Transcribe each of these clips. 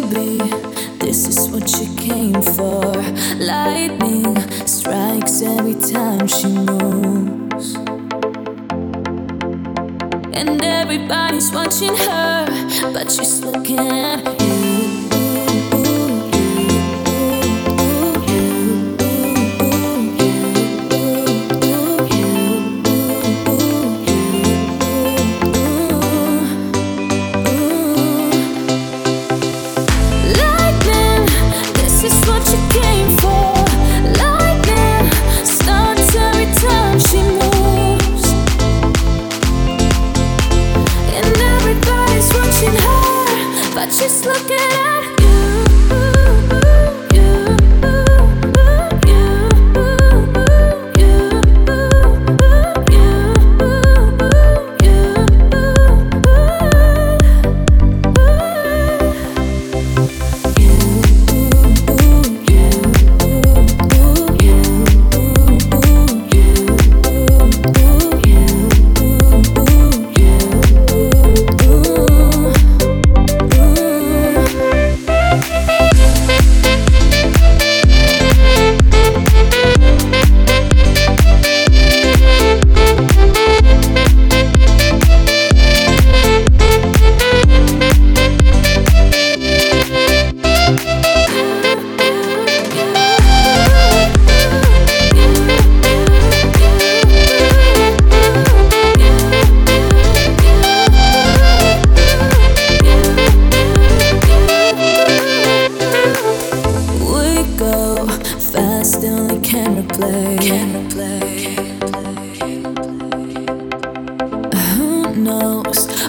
baby, this is what she came for. Lightning strikes every time she moves. And everybody's watching her, but she's looking at you.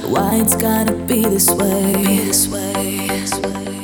Why it's gotta be this way? Be this way. This way.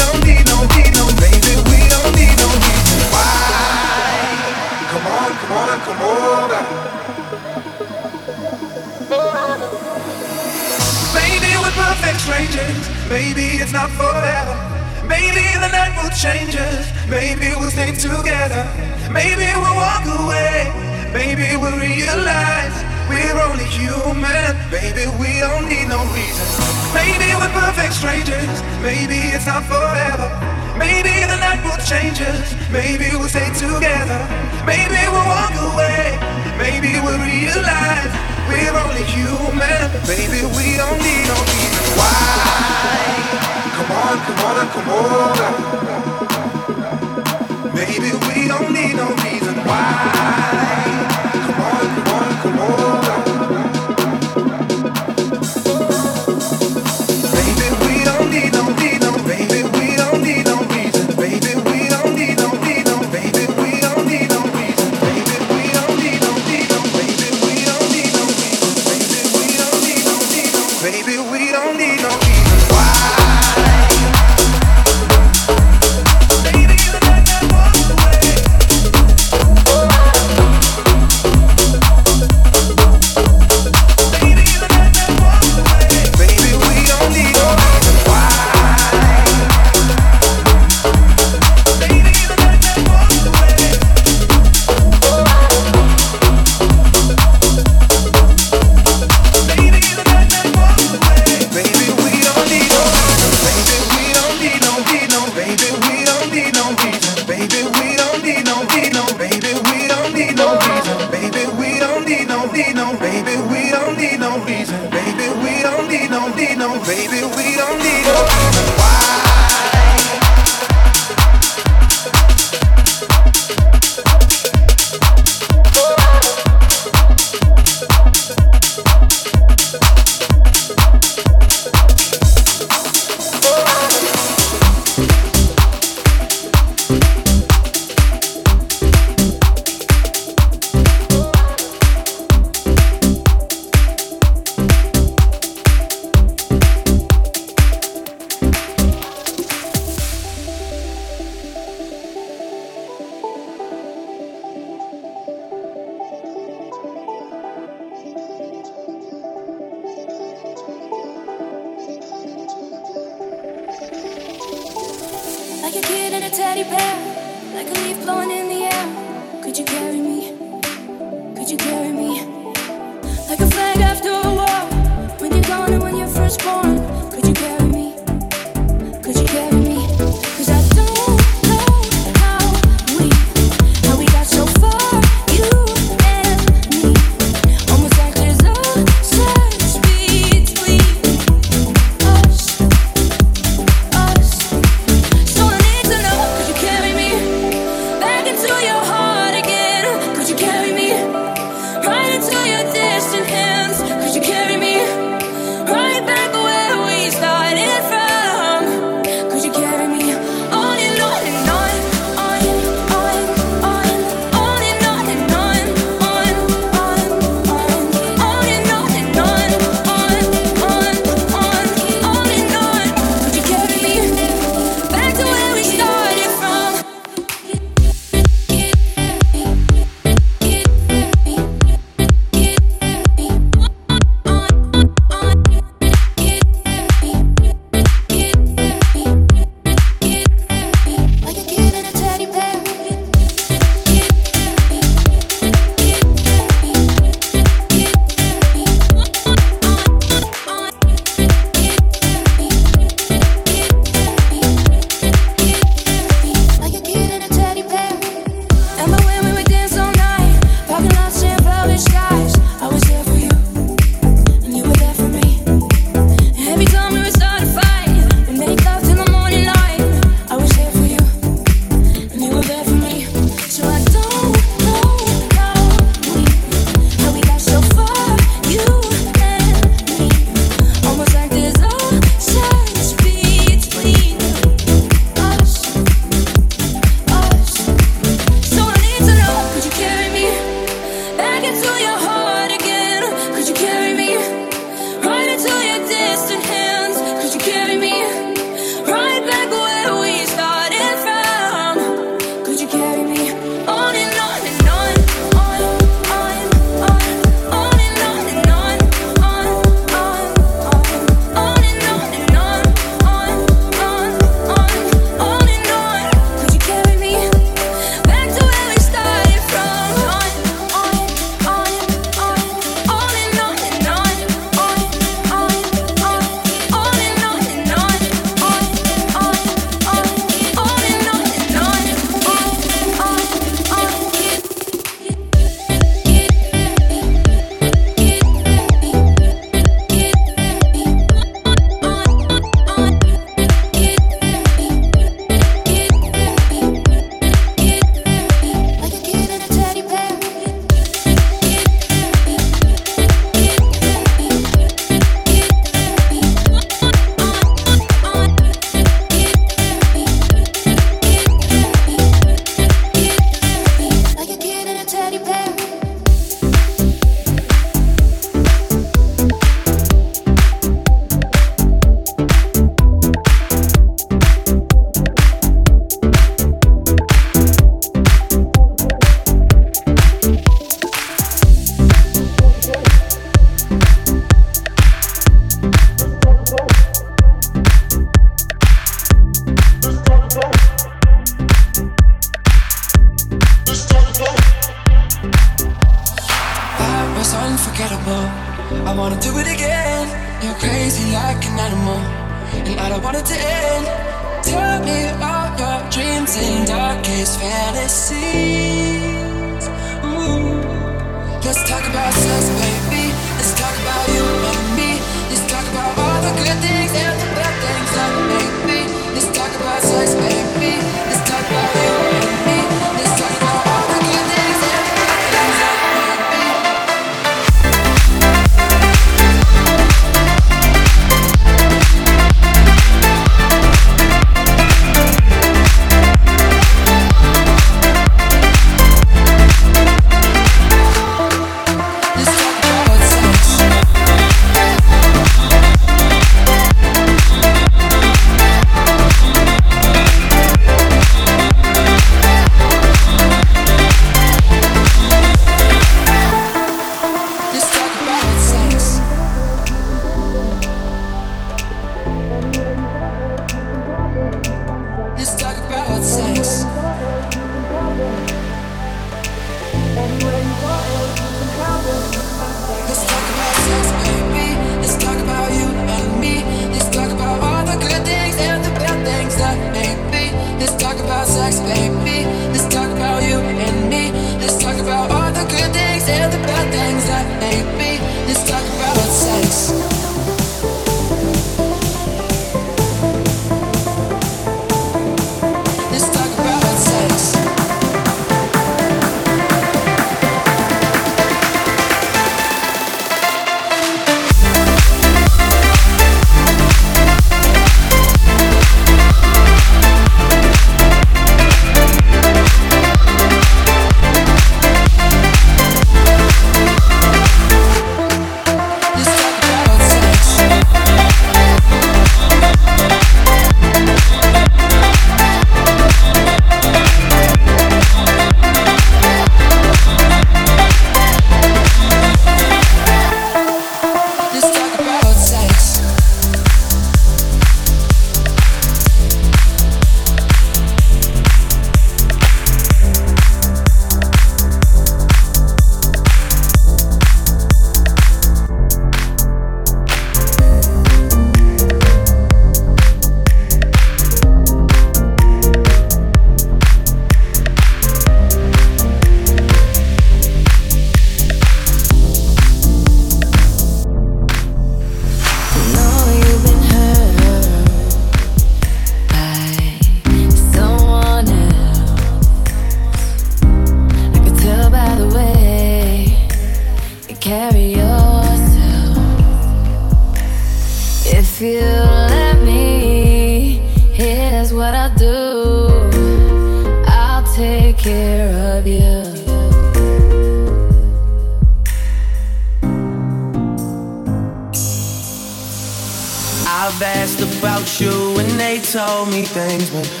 That I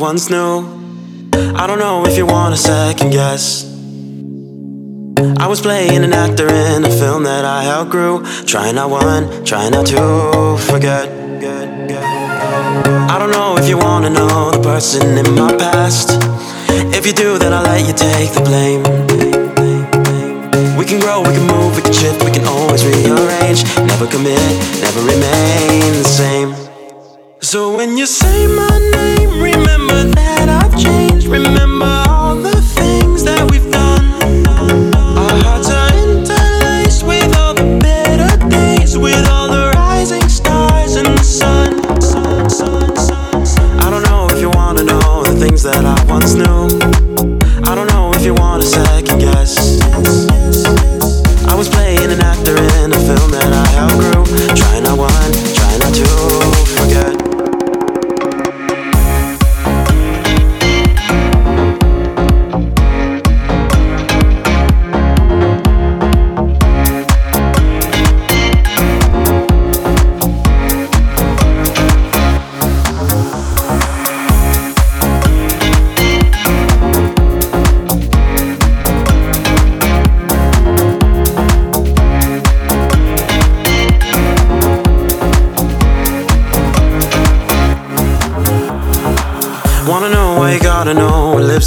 once knew. I don't know if you want a second guess. I was playing an actor in a film that I outgrew. Trying not one, trying not to forget. I don't know if you wanna know the person in my past. If you do, then I'll let you take the blame. We can grow, we can move, we can shift, we can always rearrange. Never commit, never remain the same. So when you say my name, remember that I've changed. Remember all the things that we've done. Our hearts are interlaced with all the better days, with all the rising stars and the sun. I don't know if you wanna know the things that I once knew.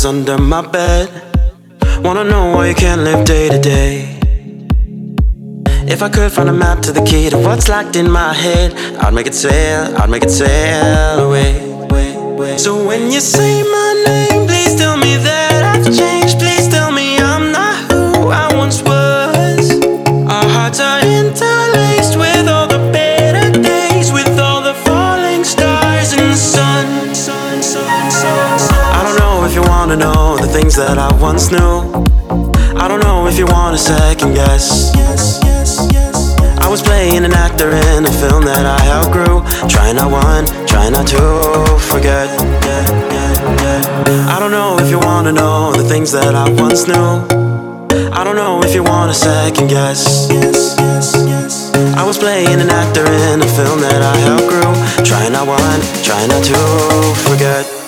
Under my bed. Wanna know why you can't live day to day. If I could find a map to the key to what's locked in my head, I'd make it sail, I'd make it sail away. So when you say my name, please tell me that things that I once knew. I don't know if you want a second guess. I was playing an actor in a film that I outgrew. Try not one, try not to forget. I don't know if you wanna know the things that I once knew. I don't know if you want a second guess. I was playing an actor in a film that I outgrew. Try not one, try not to forget.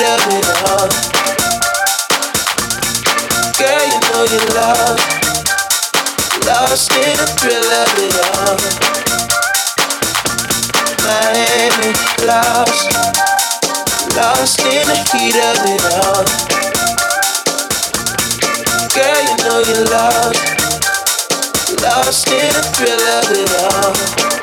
love it all. Girl, you know you love. Lost in the thrill of it all. Miami, lost. Lost in the heat of it all. Girl, you know you lost. Lost in the thrill of it all.